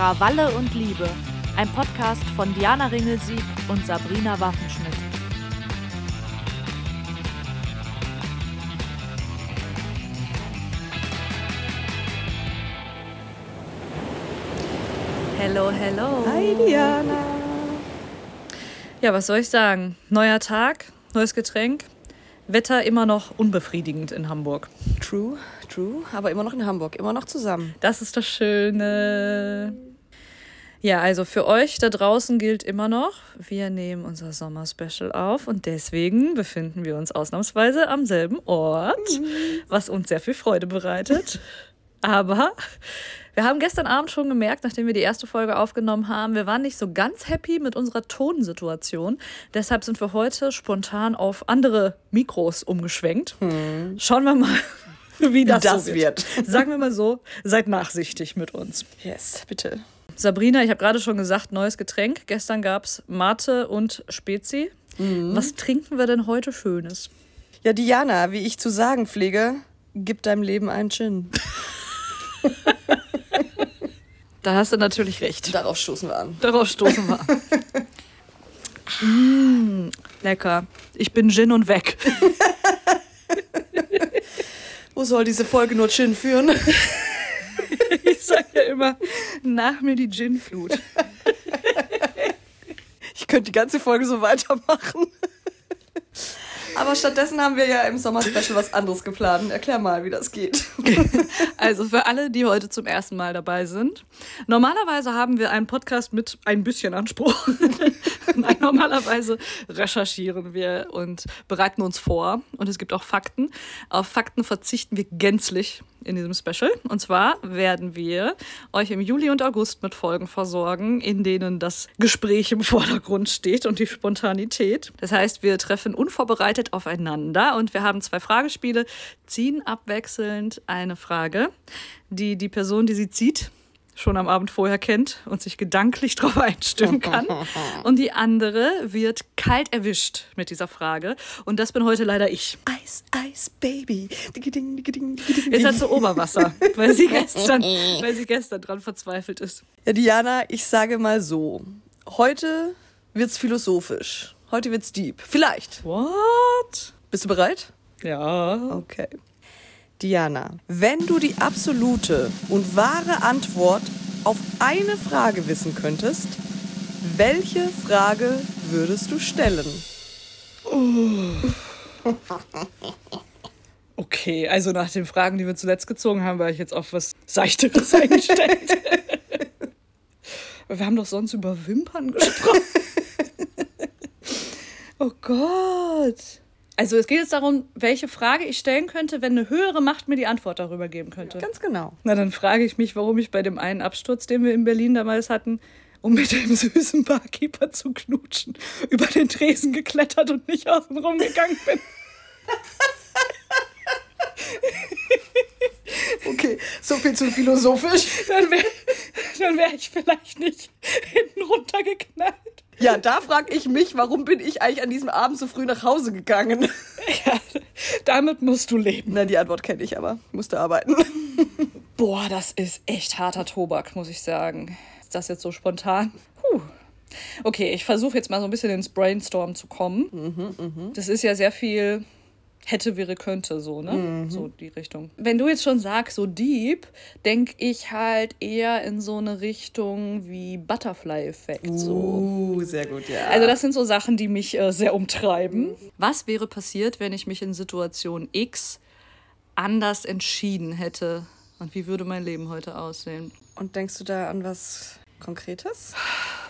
Krawalle und Liebe, ein Podcast von Diana Ringelsieg und Sabrina Waffenschmidt. Hello, hello. Hi Diana. Ja, was soll ich sagen? Neuer Tag, neues Getränk. Wetter immer noch unbefriedigend in Hamburg. True, true, aber immer noch in Hamburg, immer noch zusammen. Das ist das Schöne. Ja, also für euch da draußen gilt immer noch, wir nehmen unser Sommerspecial auf und deswegen befinden wir uns ausnahmsweise am selben Ort, was uns sehr viel Freude bereitet. Aber wir haben gestern Abend schon gemerkt, nachdem wir die erste Folge aufgenommen haben, wir waren nicht so ganz happy mit unserer Tonsituation. Deshalb sind wir heute spontan auf andere Mikros umgeschwenkt. Schauen wir mal, wie das, das so wird. Sagen wir mal so, seid nachsichtig mit uns. Yes, bitte. Sabrina, ich habe gerade schon gesagt, neues Getränk. Gestern gab es Mate und Spezi. Was trinken wir denn heute Schönes? Ja, Diana, wie ich zu sagen pflege, gib deinem Leben einen Gin. Da hast du natürlich recht. Darauf stoßen wir an. Darauf stoßen wir. mm, lecker. Ich bin Gin und weg. Wo soll diese Folge nur Gin führen? Ich sag ja immer, nach mir die Gin-Flut. Ich könnte die ganze Folge so weitermachen. Aber stattdessen haben wir ja im Sommer-Special was anderes geplant. Erklär mal, wie das geht. Also für alle, die heute zum ersten Mal dabei sind. Normalerweise haben wir einen Podcast mit ein bisschen Anspruch. Nein, normalerweise recherchieren wir und bereiten uns vor. Und es gibt auch Fakten. Auf Fakten verzichten wir gänzlich in diesem Special. Und zwar werden wir euch im Juli und August mit Folgen versorgen, in denen das Gespräch im Vordergrund steht und die Spontanität. Das heißt, wir treffen unvorbereitet aufeinander und wir haben zwei Fragespiele, ziehen abwechselnd eine Frage, die die Person, die sie zieht, schon am Abend vorher kennt und sich gedanklich darauf einstimmen kann. Und die andere wird kalt erwischt mit dieser Frage. Und das bin heute leider ich. Eis, Eis, Baby. Jetzt hat sie Oberwasser, weil sie gestern, weil sie gestern dran verzweifelt ist. Ja, Diana, ich sage mal so. Heute wird's philosophisch. Heute wird's deep. Vielleicht. What? Bist du bereit? Ja. Okay. Diana, wenn du die absolute und wahre Antwort auf eine Frage wissen könntest, welche Frage würdest du stellen? Okay, also nach den Fragen, die wir zuletzt gezogen haben, war ich jetzt auf was Seichteres eingestellt. Wir haben doch sonst über Wimpern gesprochen. oh Gott. Also es geht jetzt darum, welche Frage ich stellen könnte, wenn eine höhere Macht mir die Antwort darüber geben könnte. Ganz genau. Na, dann frage ich mich, warum ich bei dem einen Absturz, den wir in Berlin damals hatten, um mit dem süßen Barkeeper zu knutschen, über den Tresen geklettert und nicht außen rumgegangen bin. Okay, so viel zu philosophisch. Dann wäre dann wär ich vielleicht nicht hinten runtergeknallt. Ja, da frage ich mich, warum bin ich eigentlich an diesem Abend so früh nach Hause gegangen? Ja, damit musst du leben. Na, die Antwort kenne ich aber. Ich musste arbeiten. Boah, das ist echt harter Tobak, muss ich sagen. Ist das jetzt so spontan? Puh. Okay, ich versuche jetzt mal so ein bisschen ins Brainstorm zu kommen. Das ist ja sehr viel hätte, wäre, könnte, so, ne? So die Richtung. Wenn du jetzt schon sagst, so deep, denke ich halt eher in so eine Richtung wie Butterfly-Effekt. So. Uh, sehr gut, ja. Also das sind so Sachen, die mich äh, sehr umtreiben. Was wäre passiert, wenn ich mich in Situation X anders entschieden hätte? Und wie würde mein Leben heute aussehen? Und denkst du da an was Konkretes?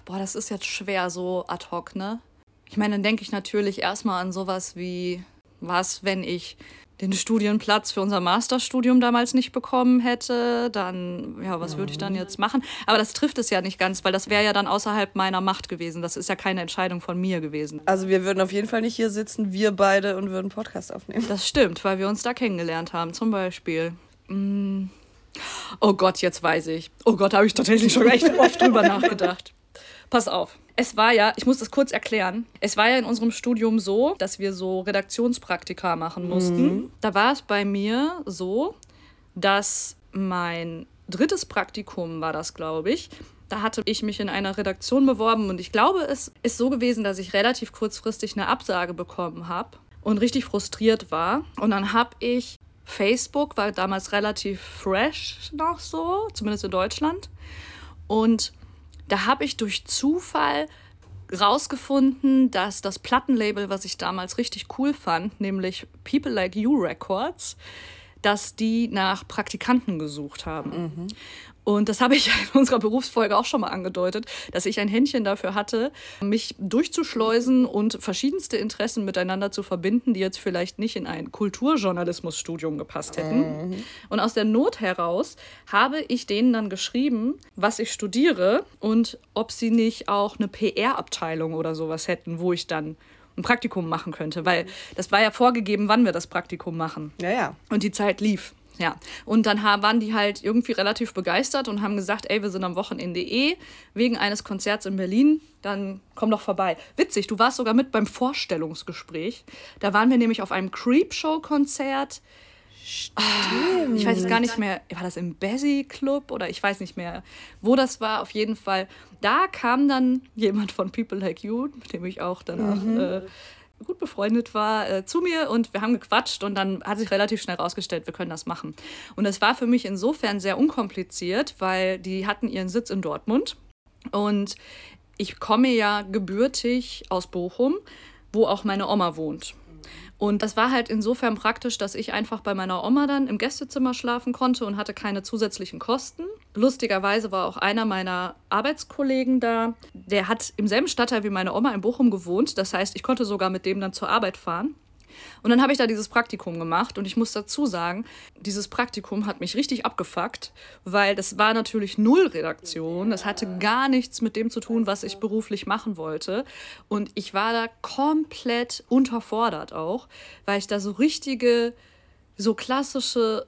Boah, das ist jetzt schwer so ad hoc, ne? Ich meine, dann denke ich natürlich erstmal an sowas wie, was, wenn ich den Studienplatz für unser Masterstudium damals nicht bekommen hätte, dann, ja, was würde ich dann jetzt machen? Aber das trifft es ja nicht ganz, weil das wäre ja dann außerhalb meiner Macht gewesen. Das ist ja keine Entscheidung von mir gewesen. Also wir würden auf jeden Fall nicht hier sitzen, wir beide, und würden Podcast aufnehmen. Das stimmt, weil wir uns da kennengelernt haben. Zum Beispiel. mm, Oh Gott, jetzt weiß ich. Oh Gott, habe ich tatsächlich schon echt oft drüber nachgedacht. Pass auf. Es war ja, ich muss das kurz erklären. Es war ja in unserem Studium so, dass wir so Redaktionspraktika machen mussten. Da war es bei mir so, dass mein drittes Praktikum war das, glaube ich, Da hatte ich mich in einer Redaktion beworben und ich glaube, es ist so gewesen, dass ich relativ kurzfristig eine Absage bekommen habe und richtig frustriert war. Und dann habe ich Facebook, war damals relativ fresh noch so, zumindest in Deutschland. Und da habe ich durch Zufall rausgefunden, dass das Plattenlabel, was ich damals richtig cool fand, nämlich People Like You Records, dass die nach Praktikanten gesucht haben. Mhm. Und das habe ich in unserer Berufsfolge auch schon mal angedeutet, dass ich ein Händchen dafür hatte, mich durchzuschleusen und verschiedenste Interessen miteinander zu verbinden, die jetzt vielleicht nicht in ein Kulturjournalismusstudium gepasst hätten. Mhm. Und aus der Not heraus habe ich denen dann geschrieben, was ich studiere und ob sie nicht auch eine PR-Abteilung oder sowas hätten, wo ich dann ein Praktikum machen könnte, weil das war ja vorgegeben, wann wir das Praktikum machen. Ja, ja. Und die Zeit lief. Ja, und dann waren die halt irgendwie relativ begeistert und haben gesagt, ey, wir sind am Wochenende eh wegen eines Konzerts in Berlin, dann komm doch vorbei. Witzig, du warst sogar mit beim Vorstellungsgespräch. Da waren wir nämlich auf einem Creepshow-Konzert. Ah, ich weiß jetzt gar nicht mehr, war das im Bessie Club oder ich weiß nicht mehr, wo das war. Auf jeden Fall, da kam dann jemand von People Like You, mit dem ich auch danach mhm. äh, gut befreundet war, äh, zu mir und wir haben gequatscht und dann hat sich relativ schnell herausgestellt, wir können das machen. Und es war für mich insofern sehr unkompliziert, weil die hatten ihren Sitz in Dortmund und ich komme ja gebürtig aus Bochum, wo auch meine Oma wohnt. Und das war halt insofern praktisch, dass ich einfach bei meiner Oma dann im Gästezimmer schlafen konnte und hatte keine zusätzlichen Kosten. Lustigerweise war auch einer meiner Arbeitskollegen da, der hat im selben Stadtteil wie meine Oma in Bochum gewohnt. Das heißt, ich konnte sogar mit dem dann zur Arbeit fahren. Und dann habe ich da dieses Praktikum gemacht und ich muss dazu sagen, dieses Praktikum hat mich richtig abgefuckt, weil das war natürlich null Redaktion. Das hatte gar nichts mit dem zu tun, was ich beruflich machen wollte. Und ich war da komplett unterfordert auch, weil ich da so richtige, so klassische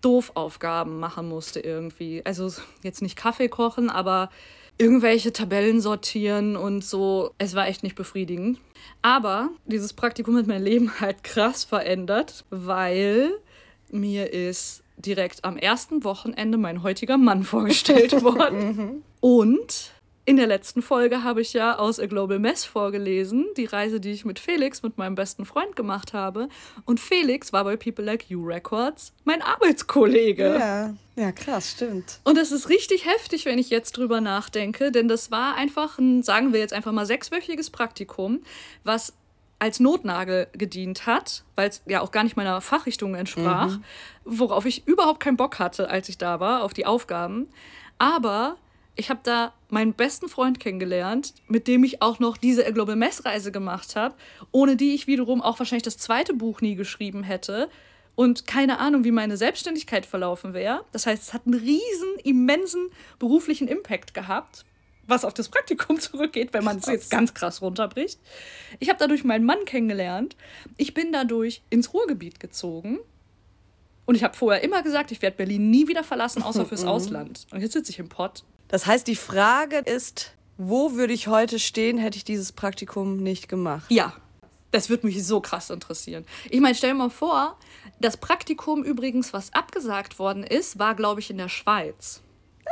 Doofaufgaben machen musste irgendwie. Also jetzt nicht Kaffee kochen, aber irgendwelche Tabellen sortieren und so. Es war echt nicht befriedigend. Aber dieses Praktikum hat mein Leben halt krass verändert, weil mir ist direkt am ersten Wochenende mein heutiger Mann vorgestellt worden. und in der letzten Folge habe ich ja aus A Global Mess vorgelesen, die Reise, die ich mit Felix, mit meinem besten Freund gemacht habe. Und Felix war bei People Like You Records mein Arbeitskollege. Ja, ja, krass, stimmt. Und das ist richtig heftig, wenn ich jetzt drüber nachdenke, denn das war einfach ein, sagen wir jetzt einfach mal, sechswöchiges Praktikum, was als Notnagel gedient hat, weil es ja auch gar nicht meiner Fachrichtung entsprach, mhm. worauf ich überhaupt keinen Bock hatte, als ich da war, auf die Aufgaben. Aber ich habe da meinen besten Freund kennengelernt, mit dem ich auch noch diese Global Messreise gemacht habe, ohne die ich wiederum auch wahrscheinlich das zweite Buch nie geschrieben hätte und keine Ahnung, wie meine Selbstständigkeit verlaufen wäre. Das heißt, es hat einen riesen, immensen beruflichen Impact gehabt, was auf das Praktikum zurückgeht, wenn man es jetzt ganz krass runterbricht. Ich habe dadurch meinen Mann kennengelernt. Ich bin dadurch ins Ruhrgebiet gezogen. Und ich habe vorher immer gesagt, ich werde Berlin nie wieder verlassen, außer fürs Ausland. Und jetzt sitze ich im Pott das heißt, die Frage ist, wo würde ich heute stehen, hätte ich dieses Praktikum nicht gemacht? Ja, das würde mich so krass interessieren. Ich meine, stell dir mal vor, das Praktikum übrigens, was abgesagt worden ist, war, glaube ich, in der Schweiz.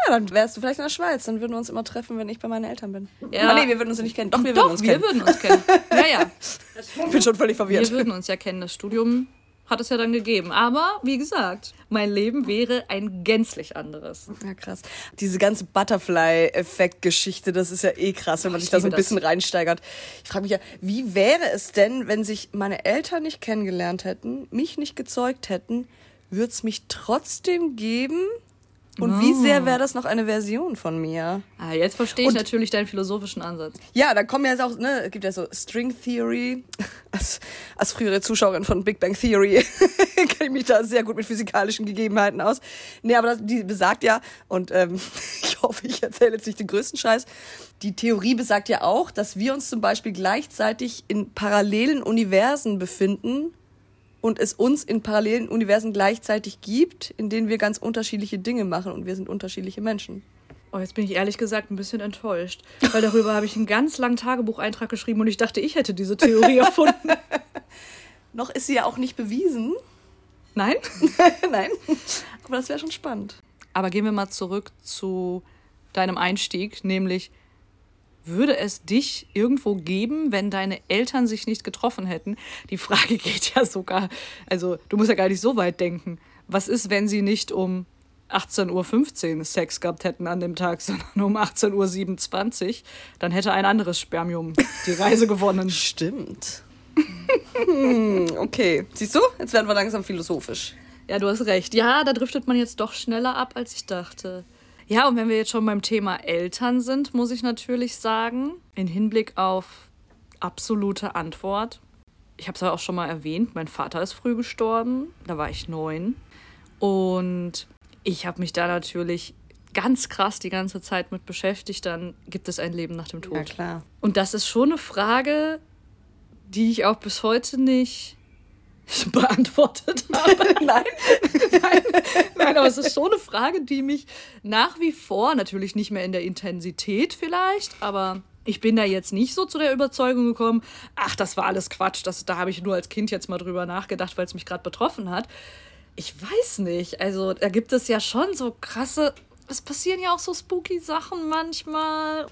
Ja, dann wärst du vielleicht in der Schweiz. Dann würden wir uns immer treffen, wenn ich bei meinen Eltern bin. Ja. Aber nee, wir würden uns nicht kennen. Doch, wir Doch, würden uns wir kennen. würden uns kennen. Ja, ja. Ich bin schon völlig verwirrt. Wir würden uns ja kennen. Das Studium hat es ja dann gegeben. Aber wie gesagt, mein Leben wäre ein gänzlich anderes. Ja, krass. Diese ganze Butterfly-Effekt-Geschichte, das ist ja eh krass, wenn man sich da so ein bisschen das. reinsteigert. Ich frage mich ja, wie wäre es denn, wenn sich meine Eltern nicht kennengelernt hätten, mich nicht gezeugt hätten, würde es mich trotzdem geben? Und oh. wie sehr wäre das noch eine Version von mir? Ah, jetzt verstehe ich und, natürlich deinen philosophischen Ansatz. Ja, da kommen ja jetzt auch, ne, es gibt ja so String Theory. Als, als frühere Zuschauerin von Big Bang Theory kenne ich mich da sehr gut mit physikalischen Gegebenheiten aus. Nee, aber das, die besagt ja, und ähm, ich hoffe, ich erzähle jetzt nicht den größten Scheiß, die Theorie besagt ja auch, dass wir uns zum Beispiel gleichzeitig in parallelen Universen befinden und es uns in parallelen Universen gleichzeitig gibt, in denen wir ganz unterschiedliche Dinge machen und wir sind unterschiedliche Menschen. Oh, jetzt bin ich ehrlich gesagt ein bisschen enttäuscht, weil darüber habe ich einen ganz langen Tagebucheintrag geschrieben und ich dachte, ich hätte diese Theorie erfunden. Noch ist sie ja auch nicht bewiesen. Nein? Nein. Aber das wäre schon spannend. Aber gehen wir mal zurück zu deinem Einstieg, nämlich würde es dich irgendwo geben, wenn deine Eltern sich nicht getroffen hätten? Die Frage geht ja sogar, also du musst ja gar nicht so weit denken. Was ist, wenn sie nicht um 18.15 Uhr Sex gehabt hätten an dem Tag, sondern um 18.27 Uhr? Dann hätte ein anderes Spermium die Reise gewonnen. Stimmt. hm, okay. Siehst du? Jetzt werden wir langsam philosophisch. Ja, du hast recht. Ja, da driftet man jetzt doch schneller ab, als ich dachte. Ja, und wenn wir jetzt schon beim Thema Eltern sind, muss ich natürlich sagen, in Hinblick auf absolute Antwort. Ich habe es ja auch schon mal erwähnt, mein Vater ist früh gestorben, da war ich neun. Und ich habe mich da natürlich ganz krass die ganze Zeit mit beschäftigt, dann gibt es ein Leben nach dem Tod. Ja, klar. Und das ist schon eine Frage, die ich auch bis heute nicht beantwortet habe. Nein. nein, nein, aber es ist schon eine Frage, die mich nach wie vor, natürlich nicht mehr in der Intensität vielleicht, aber ich bin da jetzt nicht so zu der Überzeugung gekommen, ach, das war alles Quatsch, das, da habe ich nur als Kind jetzt mal drüber nachgedacht, weil es mich gerade betroffen hat. Ich weiß nicht, also da gibt es ja schon so krasse, es passieren ja auch so spooky Sachen manchmal.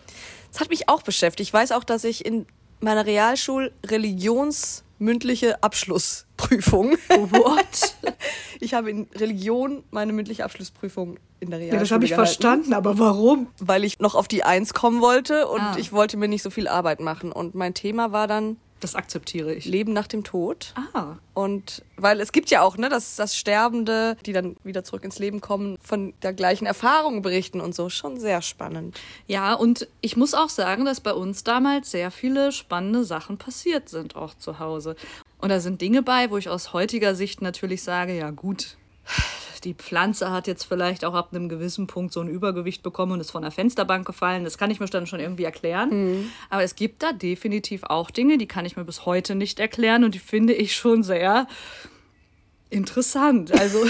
Das hat mich auch beschäftigt. Ich weiß auch, dass ich in meiner Realschul Religions mündliche Abschlussprüfung. What? ich habe in Religion meine mündliche Abschlussprüfung in der Realschule Ja, das habe ich gehalten, verstanden, aber warum? Weil ich noch auf die Eins kommen wollte und Ah. ich wollte mir nicht so viel Arbeit machen. Und mein Thema war dann Das akzeptiere ich. Leben nach dem Tod. Ah. Und weil es gibt ja auch, ne, dass das Sterbende, die dann wieder zurück ins Leben kommen, von der gleichen Erfahrung berichten und so. Schon sehr spannend. Ja, und ich muss auch sagen, dass bei uns damals sehr viele spannende Sachen passiert sind, auch zu Hause. Und da sind Dinge bei, wo ich aus heutiger Sicht natürlich sage, ja gut, die Pflanze hat jetzt vielleicht auch ab einem gewissen Punkt so ein Übergewicht bekommen und ist von der Fensterbank gefallen. Das kann ich mir dann schon irgendwie erklären. Aber es gibt da definitiv auch Dinge, die kann ich mir bis heute nicht erklären und die finde ich schon sehr interessant. Also,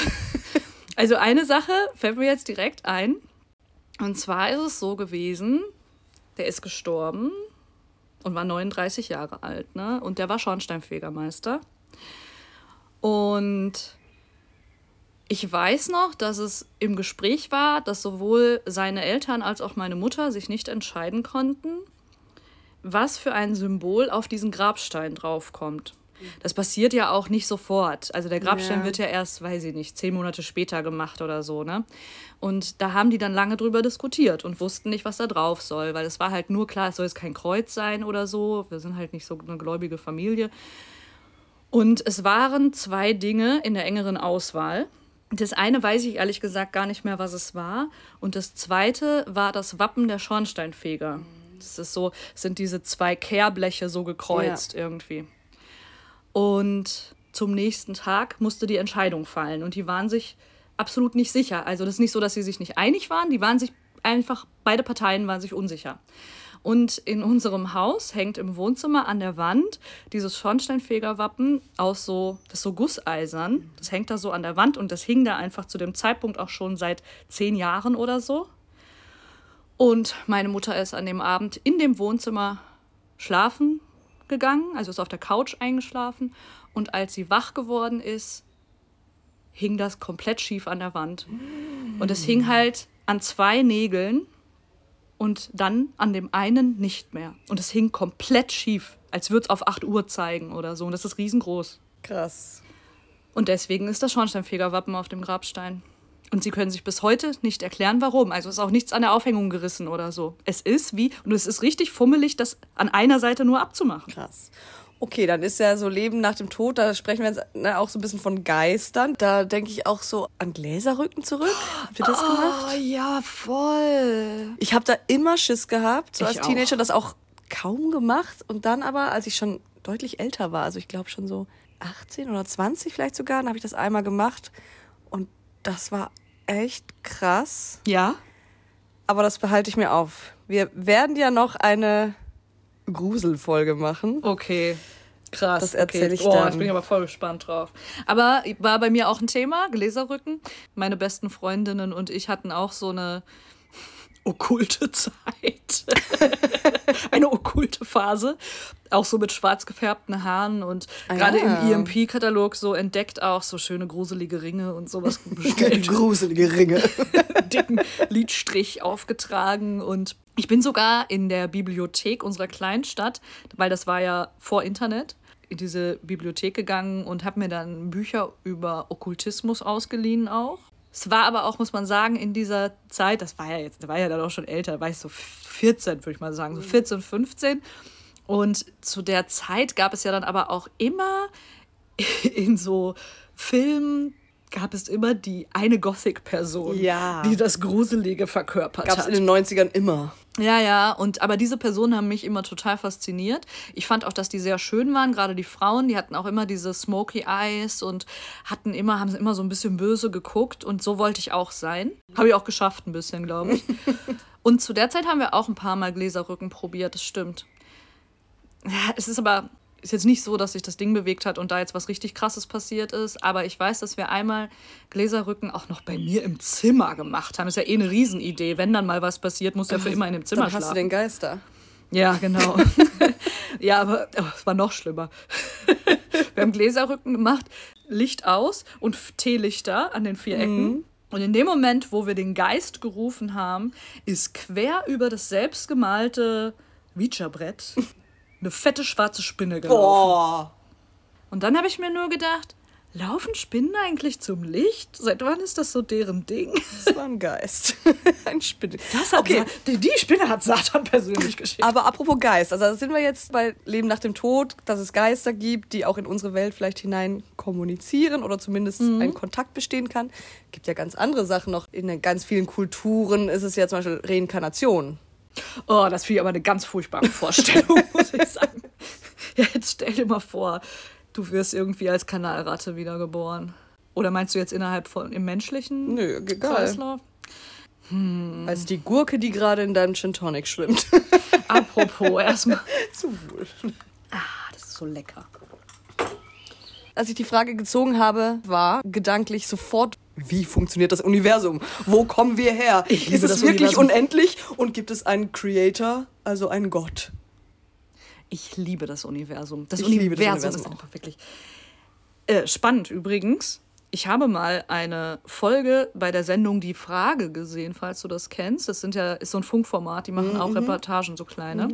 also eine Sache fällt mir jetzt direkt ein. Und zwar ist es so gewesen, der ist gestorben und war 39 Jahre alt, ne? Und der war Schornsteinfegermeister. Und ich weiß noch, dass es im Gespräch war, dass sowohl seine Eltern als auch meine Mutter sich nicht entscheiden konnten, was für ein Symbol auf diesen Grabstein draufkommt. Das passiert ja auch nicht sofort. Also der Grabstein Ja. wird ja erst, weiß ich nicht, zehn Monate später gemacht oder so, ne? Und da haben die dann lange drüber diskutiert und wussten nicht, was da drauf soll, weil es war halt nur klar, es soll jetzt kein Kreuz sein oder so. Wir sind halt nicht so eine gläubige Familie. Und es waren zwei Dinge in der engeren Auswahl. Das eine weiß ich ehrlich gesagt gar nicht mehr, was es war. Und das zweite war das Wappen der Schornsteinfeger. Das ist so, es sind diese zwei Kehrbleche so gekreuzt irgendwie. Und zum nächsten Tag musste die Entscheidung fallen. Und die waren sich absolut nicht sicher. Also das ist nicht so, dass sie sich nicht einig waren. Die waren sich einfach, beide Parteien waren sich unsicher. Und in unserem Haus hängt im Wohnzimmer an der Wand dieses Schornsteinfegerwappen aus so, das ist so Gusseisern. Das hängt da so an der Wand und das hing da einfach zu dem Zeitpunkt auch schon seit zehn Jahren oder so. Und meine Mutter ist an dem Abend in dem Wohnzimmer schlafen gegangen, also ist auf der Couch eingeschlafen. Und als sie wach geworden ist, hing das komplett schief an der Wand. Und es hing halt an zwei Nägeln und dann an dem einen nicht mehr. Und es hing komplett schief, als würde es auf 8 Uhr zeigen oder so. Und das ist riesengroß. Krass. Und deswegen ist das Schornsteinfegerwappen auf dem Grabstein. Und sie können sich bis heute nicht erklären, warum. Also ist auch nichts an der Aufhängung gerissen oder so. Es ist wie, und es ist richtig fummelig, das an einer Seite nur abzumachen. Krass. Okay, dann ist ja so Leben nach dem Tod, da sprechen wir jetzt ne, auch so ein bisschen von Geistern. Da denke ich auch so an Gläserrücken zurück. Habt ihr das gemacht? Oh ja, voll. Ich habe da immer Schiss gehabt, so Ich als Teenager, das auch kaum gemacht. Und dann aber, als ich schon deutlich älter war, also ich glaube schon so 18 oder 20 vielleicht sogar, dann habe ich das einmal gemacht. Und das war echt krass. Ja? Aber das behalte ich mir auf. Wir werden ja noch eine Gruselfolge machen. Okay. Krass. Das erzähl okay. ich Boah, dann. Jetzt bin ich aber voll gespannt drauf. Aber war bei mir auch ein Thema, Gläserrücken. Meine besten Freundinnen und ich hatten auch so eine okkulte Zeit. eine okkulte Phase. Auch so mit schwarz gefärbten Haaren und Ah, gerade ja. im EMP-Katalog so entdeckt auch so schöne gruselige Ringe und sowas bestellt. Gruselige Ringe. dicken Lidstrich aufgetragen und ich bin sogar in der Bibliothek unserer Kleinstadt, weil das war ja vor Internet, in diese Bibliothek gegangen und habe mir dann Bücher über Okkultismus ausgeliehen auch. Es war aber auch, muss man sagen, in dieser Zeit, das war ja jetzt, da war ja dann auch schon älter, da war ich so 14, würde ich mal sagen, so 14, 15. Und zu der Zeit gab es ja dann aber auch immer in so Filmen gab es immer die eine Gothic-Person, Ja. die das Gruselige verkörpert Gab es hat. in den 90ern immer. Ja, ja, und aber diese Personen haben mich immer total fasziniert. Ich fand auch, dass die sehr schön waren, gerade die Frauen, die hatten auch immer diese smoky eyes und hatten immer, haben immer so ein bisschen böse geguckt und so wollte ich auch sein. Habe ich auch geschafft ein bisschen, glaube ich. und zu der Zeit haben wir auch ein paar Mal Gläserrücken probiert, das stimmt. Ja, es ist aber ist jetzt nicht so, dass sich das Ding bewegt hat und da jetzt was richtig krasses passiert ist, aber ich weiß, dass wir einmal Gläserrücken auch noch bei mir im Zimmer gemacht haben. Ist ja eh eine Riesenidee. Wenn dann mal was passiert, muss ja für immer in dem Zimmer Dann hast du schlafen. den Geister. Ja, genau. ja, aber oh, es war noch schlimmer. Wir haben Gläserrücken gemacht, Licht aus und Teelichter an den vier Ecken. Und in dem Moment, wo wir den Geist gerufen haben, ist quer über das selbstgemalte Ouija-Brett eine fette schwarze Spinne gelaufen. Boah. Und dann habe ich mir nur gedacht, laufen Spinnen eigentlich zum Licht? Seit wann ist das so deren Ding? Das war ein Geist. ein Spinne. Das hat okay. Die, die Spinne hat Satan persönlich geschickt. Aber apropos Geist, also sind wir jetzt bei Leben nach dem Tod, dass es Geister gibt, die auch in unsere Welt vielleicht hinein kommunizieren oder zumindest ein Kontakt bestehen kann. Gibt ja ganz andere Sachen noch. In ganz vielen Kulturen ist es ja zum Beispiel Reinkarnation. Oh, das finde ich aber eine ganz furchtbare Vorstellung, muss ich sagen. Ja, jetzt stell dir mal vor, du wirst irgendwie als Kanalratte wiedergeboren. Oder meinst du jetzt innerhalb von im menschlichen Nö, egal. Kreislauf? Als die Gurke, die gerade in deinem Gin Tonic schwimmt. Apropos, erstmal. Zu wohl. Ah, das ist so lecker. Als ich die Frage gezogen habe, war gedanklich sofort, wie funktioniert das Universum? Wo kommen wir her? Ist es wirklich Universum. unendlich und gibt es einen Creator, also einen Gott? Ich liebe das Universum. Das Ich Universum, liebe das Universum ist auch. einfach wirklich. Äh, spannend übrigens. Ich habe mal eine Folge bei der Sendung Die Frage gesehen, falls du das kennst. Das sind ja, ist so ein Funkformat, die machen Mhm, auch Reportagen, so kleine.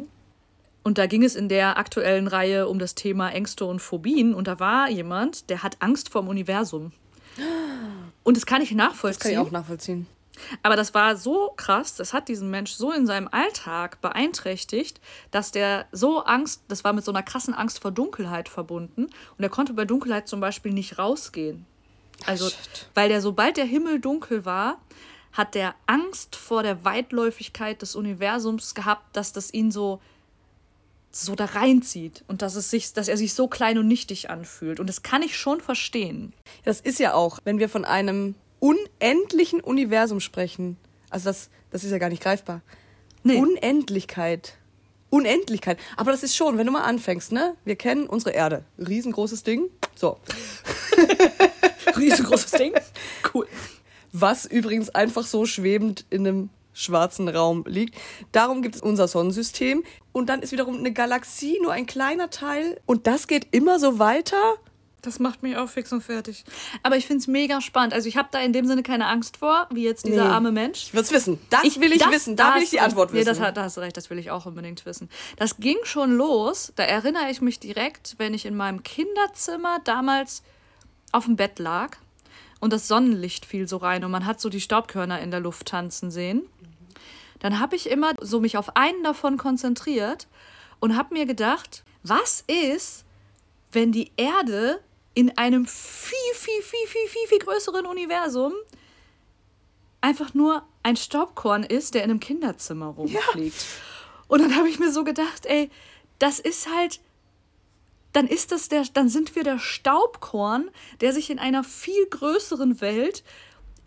Und da ging es in der aktuellen Reihe um das Thema Ängste und Phobien. Und da war jemand, der hat Angst vorm Universum. Und das kann ich Das nachvollziehen. kann ich auch nachvollziehen. Aber das war so krass, das hat diesen Mensch so in seinem Alltag beeinträchtigt, dass der so Angst, das war mit so einer krassen Angst vor Dunkelheit verbunden. Und er konnte bei Dunkelheit zum Beispiel nicht rausgehen. Also, Shit. weil der, sobald der Himmel dunkel war, hat der Angst vor der Weitläufigkeit des Universums gehabt, dass das ihn so so da reinzieht und dass es sich, dass er sich so klein und nichtig anfühlt. Und das kann ich schon verstehen. Das ist ja auch, wenn wir von einem unendlichen Universum sprechen. Also das, das ist ja gar nicht greifbar. Nee. Unendlichkeit. Unendlichkeit. Aber das ist schon, wenn du mal anfängst, ne? Wir kennen unsere Erde. Riesengroßes Ding. So. Riesengroßes Ding. Cool. Was übrigens einfach so schwebend in einem schwarzen Raum liegt. Darum gibt es unser Sonnensystem. Und dann ist wiederum eine Galaxie nur ein kleiner Teil. Und das geht immer so weiter. Das macht mich auch fix und fertig. Aber ich finde es mega spannend. Also ich habe da in dem Sinne keine Angst vor, wie jetzt dieser Nee. arme Mensch. Ich will es wissen. Das will ich das- wissen. Da will ich die recht. Antwort Nee, wissen. das, hat- da hast du recht, das will ich auch unbedingt wissen. Das ging schon los, da erinnere ich mich direkt, wenn ich in meinem Kinderzimmer damals auf dem Bett lag und das Sonnenlicht fiel so rein und man hat so die Staubkörner in der Luft tanzen sehen. Dann habe ich immer so mich auf einen davon konzentriert und habe mir gedacht, was ist, wenn die Erde in einem viel, viel, viel, viel, viel, viel größeren Universum einfach nur ein Staubkorn ist, der in einem Kinderzimmer rumfliegt. Und dann habe ich mir so gedacht, ey, das ist halt, dann ist das der, dann sind wir der Staubkorn, der sich in einer viel größeren Welt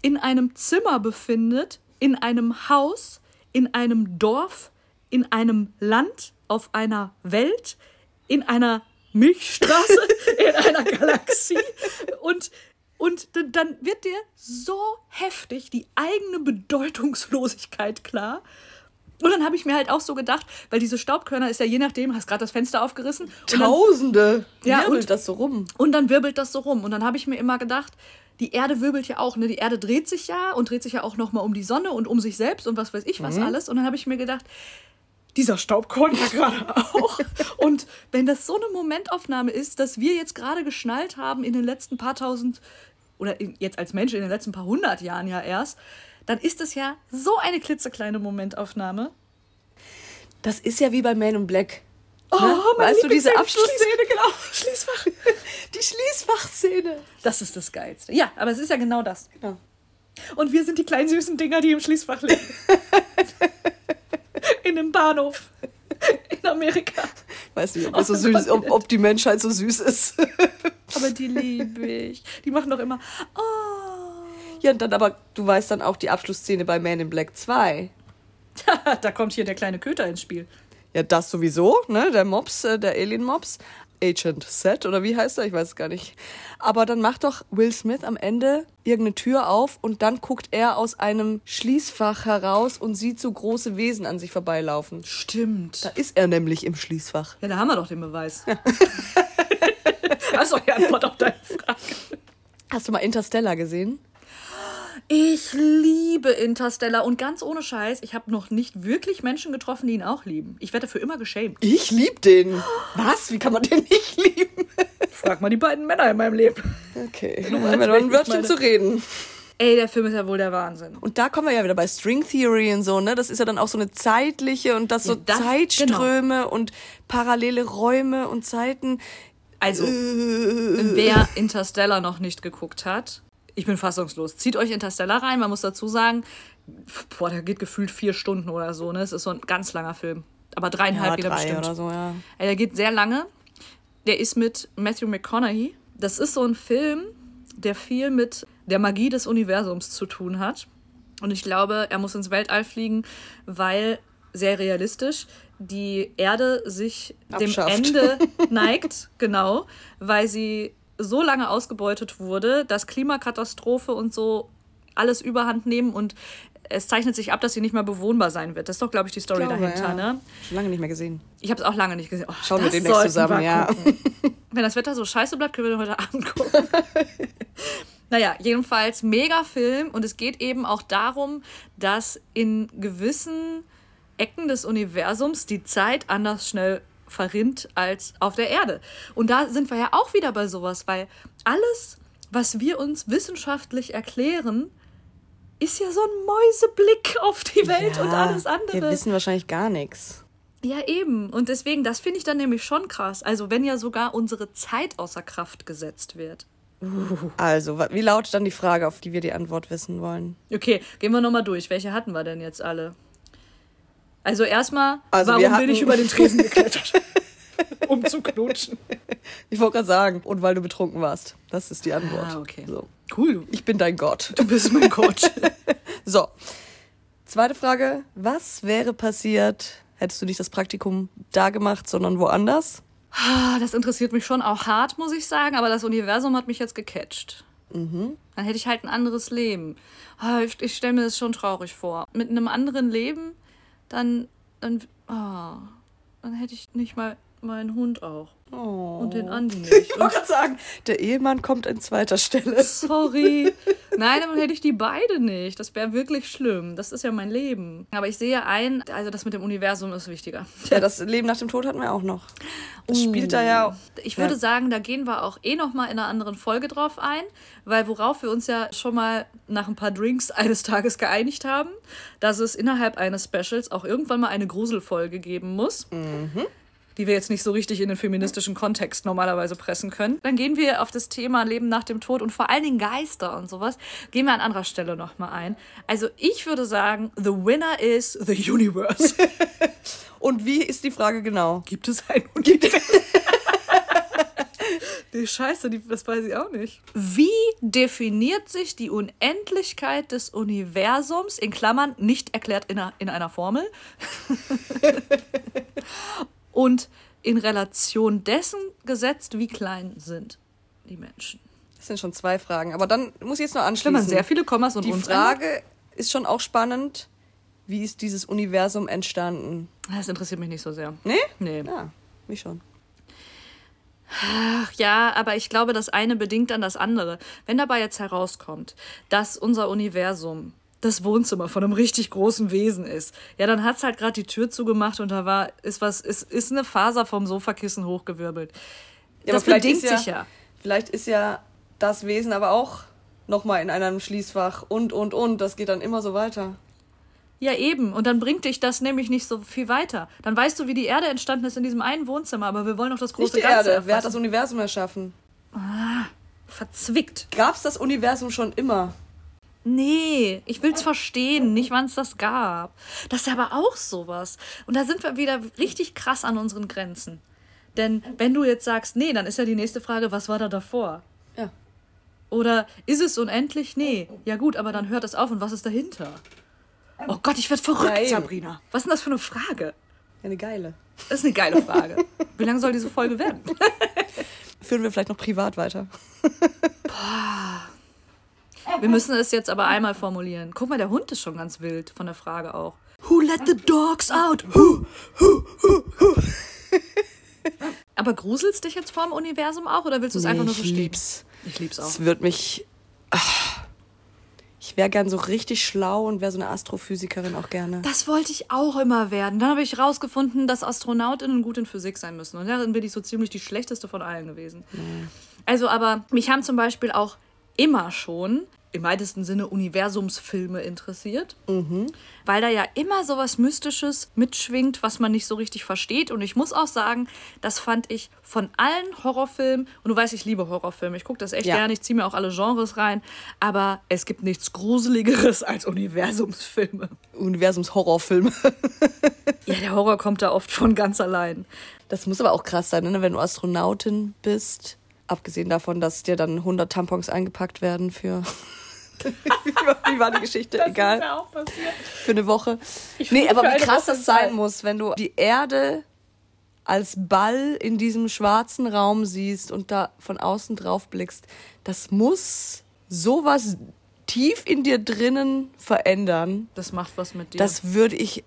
in einem Zimmer befindet, in einem Haus, in einem Dorf, in einem Land, auf einer Welt, in einer Milchstraße, in einer Galaxie und und dann wird dir so heftig die eigene Bedeutungslosigkeit klar, Und dann habe ich mir halt auch so gedacht, weil diese Staubkörner ist ja je nachdem, hast gerade das Fenster aufgerissen. Und dann, Tausende. Ja, Wirbelt und- das so rum. und dann wirbelt das so rum. Und dann habe ich mir immer gedacht, die Erde wirbelt ja auch, ne? Die Erde dreht sich ja und dreht sich ja auch nochmal um die Sonne und um sich selbst und was weiß ich was alles. Und dann habe ich mir gedacht, dieser Staubkorn ja gerade auch. Und wenn das so eine Momentaufnahme ist, dass wir jetzt gerade geschnallt haben in den letzten paar tausend oder in, jetzt als Mensch in den letzten paar hundert Jahren ja erst, dann ist es ja so eine klitzekleine Momentaufnahme. Das ist ja wie bei Man in Black. Oh, Ne? Weißt du, diese Abschlussszene, genau. Schließfach. Die Schließfachszene. Das ist das Geilste. Ja, aber es ist ja genau das. Genau. Und wir sind die kleinen süßen Dinger, die im Schließfach leben. In einem Bahnhof. In Amerika. Weiß nicht, ob, so süß, ob, ob die Menschheit so süß ist. Aber die liebe ich. Die machen doch immer. Oh. ja, und dann aber, du weißt dann auch die Abschlussszene bei Man in Black 2. da kommt hier der kleine Köter ins Spiel. Ja, das sowieso, ne? Der Mops, äh, der Alien-Mops. Agent Set oder wie heißt er? Ich weiß es gar nicht. Aber dann macht doch Will Smith am Ende irgendeine Tür auf und dann guckt er aus einem Schließfach heraus und sieht so große Wesen an sich vorbeilaufen. Stimmt. Da ist er nämlich im Schließfach. Ja, da haben wir doch den Beweis. Achso, die Antwort auf deine Frage. Hast du mal Interstellar gesehen? Ich liebe Interstellar und ganz ohne Scheiß, ich habe noch nicht wirklich Menschen getroffen, die ihn auch lieben. Ich werde dafür immer geschämt. Ich lieb den. Was? Wie kann man den nicht lieben? Frag mal die beiden Männer in meinem Leben. Okay, Du haben wir noch ein Wörtchen zu reden. Ey, der Film ist ja wohl der Wahnsinn. Und da kommen wir ja wieder bei String Theory und so, ne? Das ist ja dann auch so eine zeitliche und das so Ja, das- Zeitströme und parallele Räume und Zeiten. Also, Äh, wer Interstellar noch nicht geguckt hat, ich bin fassungslos. Zieht euch Interstellar rein. Man muss dazu sagen, boah, der geht gefühlt vier Stunden oder so. Ne? Es ist so ein ganz langer Film. Aber dreieinhalb ja, geht er drei bestimmt. oder so, ja. Der geht sehr lange. Der ist mit Matthew McConaughey. Das ist so ein Film, der viel mit der Magie des Universums zu tun hat. Und ich glaube, er muss ins Weltall fliegen, weil sehr realistisch die Erde sich Abschafft. dem Ende neigt, genau, weil sie so lange ausgebeutet wurde, dass Klimakatastrophe und so alles überhand nehmen und es zeichnet sich ab, dass sie nicht mehr bewohnbar sein wird. Das ist doch, glaube ich, die Story Glaube, dahinter, ja. ne? Schon lange nicht mehr gesehen. Ich habe es auch lange nicht gesehen. Oh, Schauen wir demnächst zusammen, wir ja. Wenn das Wetter so scheiße bleibt, können wir heute Abend gucken. naja, jedenfalls mega Film und es geht eben auch darum, dass in gewissen Ecken des Universums die Zeit anders schnell verrinnt als auf der Erde. Und da sind wir ja auch wieder bei sowas, weil alles, was wir uns wissenschaftlich erklären, ist ja so ein Mäuseblick auf die Welt und alles andere. Wir wissen wahrscheinlich gar nichts. Ja, eben. Und deswegen, das finde ich dann nämlich schon krass. Also, wenn ja sogar unsere Zeit außer Kraft gesetzt wird. Also, wa- wie lautet dann die Frage, auf die wir die Antwort wissen wollen? Okay, gehen wir nochmal durch. Welche hatten wir denn jetzt alle? Also, erstmal, Also, warum wir bin hatten- ich über den Tresen geklettert? um zu knutschen. Ich wollte gerade sagen, und weil du betrunken warst. Das ist die Antwort. Ah, okay. So. Cool. Ich bin dein Gott. Du bist mein Coach. So. Zweite Frage. Was wäre passiert, hättest du nicht das Praktikum da gemacht, sondern woanders? Ah, das interessiert mich schon auch hart, muss ich sagen, aber das Universum hat mich jetzt gecatcht. Dann hätte ich halt ein anderes Leben. Ah, ich ich stelle mir das schon traurig vor. Mit einem anderen Leben, dann, dann, ah, dann hätte ich nicht mal meinen Hund auch. Oh. Und den Andi nicht. Ich wollte gerade sagen, der Ehemann kommt an zweiter Stelle. sorry. Nein, dann hätte ich die beide nicht. Das wäre wirklich schlimm. Das ist ja mein Leben. Aber ich sehe ein, also das mit dem Universum ist wichtiger. Ja, das Leben nach dem Tod hatten wir auch noch. Das spielt da ja. Ich würde Ja. sagen, da gehen wir auch eh noch mal in einer anderen Folge drauf ein, weil worauf wir uns ja schon mal nach ein paar Drinks eines Tages geeinigt haben, dass es innerhalb eines Specials auch irgendwann mal eine Gruselfolge geben muss. Die wir jetzt nicht so richtig in den feministischen Kontext normalerweise pressen können. Dann gehen wir auf das Thema Leben nach dem Tod und vor allen Dingen Geister und sowas. Gehen wir an anderer Stelle nochmal ein. Also ich würde sagen, the winner is the universe. Und wie ist die Frage genau? Gibt es ein Universum? Die Scheiße, die, das weiß ich auch nicht. Wie definiert sich die Unendlichkeit des Universums, in Klammern nicht erklärt in einer, in einer Formel, und in Relation dessen gesetzt, wie klein sind die Menschen? Das sind schon zwei Fragen. Aber dann muss ich jetzt noch anschließen. man sehr viele Kommas und die Frage ist schon auch spannend. wie ist dieses Universum entstanden? Das interessiert mich nicht so sehr. Nee? Nee. Ja, mich schon. Ach ja, aber ich glaube, das eine bedingt dann das andere. Wenn dabei jetzt herauskommt, dass unser Universum das Wohnzimmer von einem richtig großen Wesen ist, ja, dann hat es halt gerade die Tür zugemacht und da war, ist was, ist, ist eine Faser vom Sofakissen hochgewirbelt. Ja, das bedingt ist ja- sich ja. Vielleicht ist ja das Wesen aber auch nochmal in einem Schließfach und, und, und. Das geht dann immer so weiter. Ja, eben. Und dann bringt dich das nämlich nicht so viel weiter. Dann weißt du, wie die Erde entstanden ist in diesem einen Wohnzimmer, aber wir wollen doch das Nicht große die Ganze Erde. Wer hat das erfassen. Universum erschaffen? Verzwickt. Gab es das Universum schon immer? Nee, ich will's verstehen, nicht wann es das gab. Das ist aber auch sowas. Und da sind wir wieder richtig krass an unseren Grenzen. Denn wenn du jetzt sagst, nee, dann ist ja die nächste Frage, was war da davor? Ja. Oder ist es unendlich? Nee. Ja gut, aber dann hört es auf und was ist dahinter? Oh Gott, ich werd verrückt, eben. Sabrina. Was ist denn das für eine Frage? Eine geile. Das ist eine geile Frage. Wie lange soll diese Folge werden? Führen wir vielleicht noch privat weiter. Wir müssen es jetzt aber einmal formulieren. Guck mal, der Hund ist schon ganz wild von der Frage auch. Who let the dogs out? Who, who, who, who. aber gruselst dich jetzt vorm Universum auch oder willst du es einfach nur ich verstehen? lieb's. Ich lieb's auch. Es wird mich. Ach, ich wäre gern so richtig schlau und wäre so eine Astrophysikerin auch gerne. Das wollte ich auch immer werden. Dann habe ich rausgefunden, dass AstronautInnen gut in Physik sein müssen. Und darin bin ich so ziemlich die schlechteste von allen gewesen. Also, aber mich haben zum Beispiel auch immer schon im weitesten Sinne Universumsfilme interessiert, weil da ja immer so was Mystisches mitschwingt, was man nicht so richtig versteht. Und ich muss auch sagen, das fand ich von allen Horrorfilmen, und du weißt, ich liebe Horrorfilme, ich gucke das echt Ja. gerne, ich ziehe mir auch alle Genres rein, aber es gibt nichts Gruseligeres als Universumsfilme. Universums-Horrorfilme. Ja, der Horror kommt da oft von ganz allein. Das muss aber auch krass sein, ne? wenn du Astronautin bist. Abgesehen davon, dass dir dann 100 Tampons eingepackt werden für. wie, war, die Geschichte? Egal. auch passiert. Für eine Woche. Ich nee, aber wie krass das sein Zeit. muss, wenn du die Erde als Ball in diesem schwarzen Raum siehst und da von außen drauf blickst. Das muss sowas tief in dir drinnen verändern. Das macht was mit dir. Das würde ich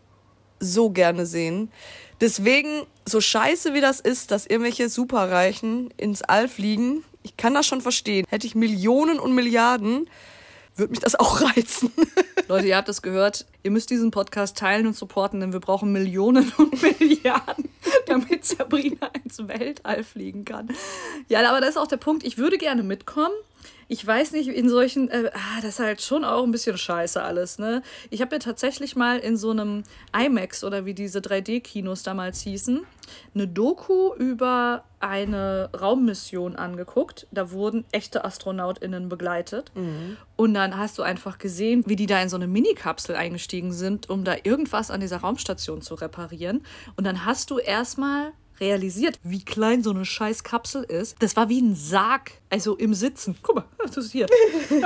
so gerne sehen. Deswegen, so scheiße wie das ist, dass irgendwelche Superreichen ins All fliegen, ich kann das schon verstehen. Hätte ich Millionen und Milliarden, würde mich das auch reizen. Leute, ihr habt es gehört. Ihr müsst diesen Podcast teilen und supporten, denn wir brauchen Millionen und Milliarden, damit Sabrina ins Weltall fliegen kann. Ja, aber das ist auch der Punkt. Ich würde gerne mitkommen. Ich weiß nicht, in solchen, äh, ah, das ist halt schon auch ein bisschen scheiße alles, ne? Ich habe mir tatsächlich mal in so einem IMAX oder wie diese 3D-Kinos damals hießen, eine Doku über eine Raummission angeguckt. Da wurden echte AstronautInnen begleitet. Und dann hast du einfach gesehen, wie die da in so eine Minikapsel eingestiegen sind, um da irgendwas an dieser Raumstation zu reparieren. Und dann hast du erstmal realisiert, wie klein so eine scheiß Kapsel ist. Das war wie ein Sarg, also im Sitzen. Guck mal, das ist hier.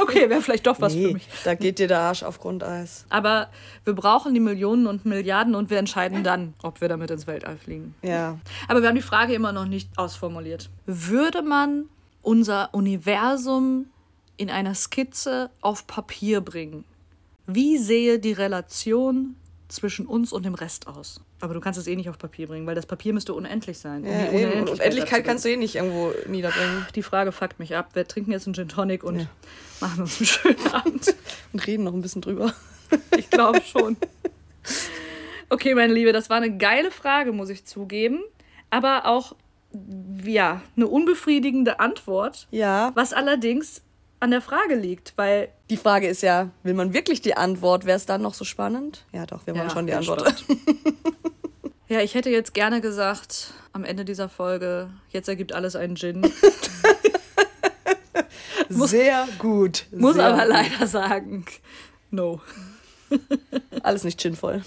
Okay, wäre vielleicht doch was für mich. da geht dir der Arsch auf Grundeis. Aber wir brauchen die Millionen und Milliarden und wir entscheiden dann, ob wir damit ins Weltall fliegen. Ja. Aber wir haben die Frage immer noch nicht ausformuliert. Würde man unser Universum in einer Skizze auf Papier bringen? Wie sehe die Relation zwischen uns und dem Rest aus? Aber du kannst es eh nicht auf Papier bringen, weil das Papier müsste unendlich sein. ja Unendlichkeit Endlichkeit kannst du eh nicht irgendwo niederbringen. Die Frage fuckt mich ab. Wir trinken jetzt einen Gin Tonic und Ja. machen uns einen schönen Abend. Und reden noch ein bisschen drüber. Ich glaube schon. Okay, meine Liebe, das war eine geile Frage, muss ich zugeben. Aber auch, ja, eine unbefriedigende Antwort. Ja. Was allerdings an der Frage liegt, weil. Die Frage ist ja, will man wirklich die Antwort? Wäre es dann noch so spannend? Ja, doch, wir wollen Ja, schon die Antwort. Ja, ich hätte jetzt gerne gesagt, am Ende dieser Folge, jetzt ergibt alles einen Gin. Muss- Sehr gut. Muss Sehr aber gut. leider sagen, no. Alles nicht ginvoll.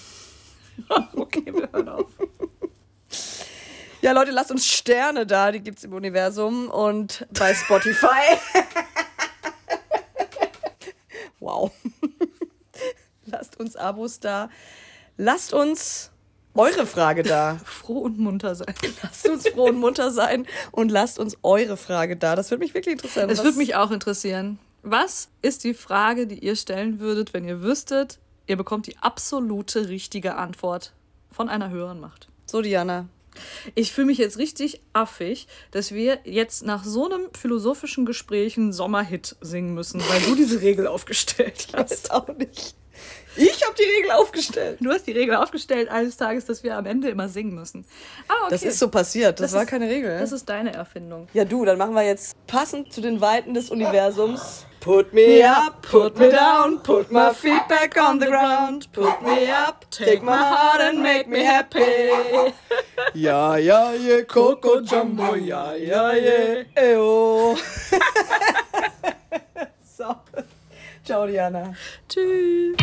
Okay, wir hören auf. Ja, Leute, lasst uns Sterne da, die gibt's im Universum und bei Spotify. Wow. lasst uns Abos da. Lasst uns eure Frage da. Froh und munter sein. Lasst uns froh und munter sein und lasst uns eure Frage da. Das würde mich wirklich interessieren. Es würde mich auch interessieren. Was ist die Frage, die ihr stellen würdet, wenn ihr wüsstet, ihr bekommt die absolute richtige Antwort von einer höheren Macht. So, Diana. Ich fühle mich jetzt richtig affig, dass wir jetzt nach so einem philosophischen Gespräch einen Sommerhit singen müssen, weil du diese Regel aufgestellt hast. Weiß auch nicht. Ich habe die Regel aufgestellt. Du hast die Regel aufgestellt eines Tages, dass wir am Ende immer singen müssen. Ah, okay. Das ist so passiert. Das, Das war ist- keine Regel. Das ist deine Erfindung. ja, du, dann machen wir jetzt passend zu den Weiten des Universums. Put me up, put me down, put my feet back on the ground. Put me up, take my heart and make me happy. Ja, ja, yeah, Coco Jumbo, ja, ja, yeah, eyo. so. Ciao, Diana. Tschüss.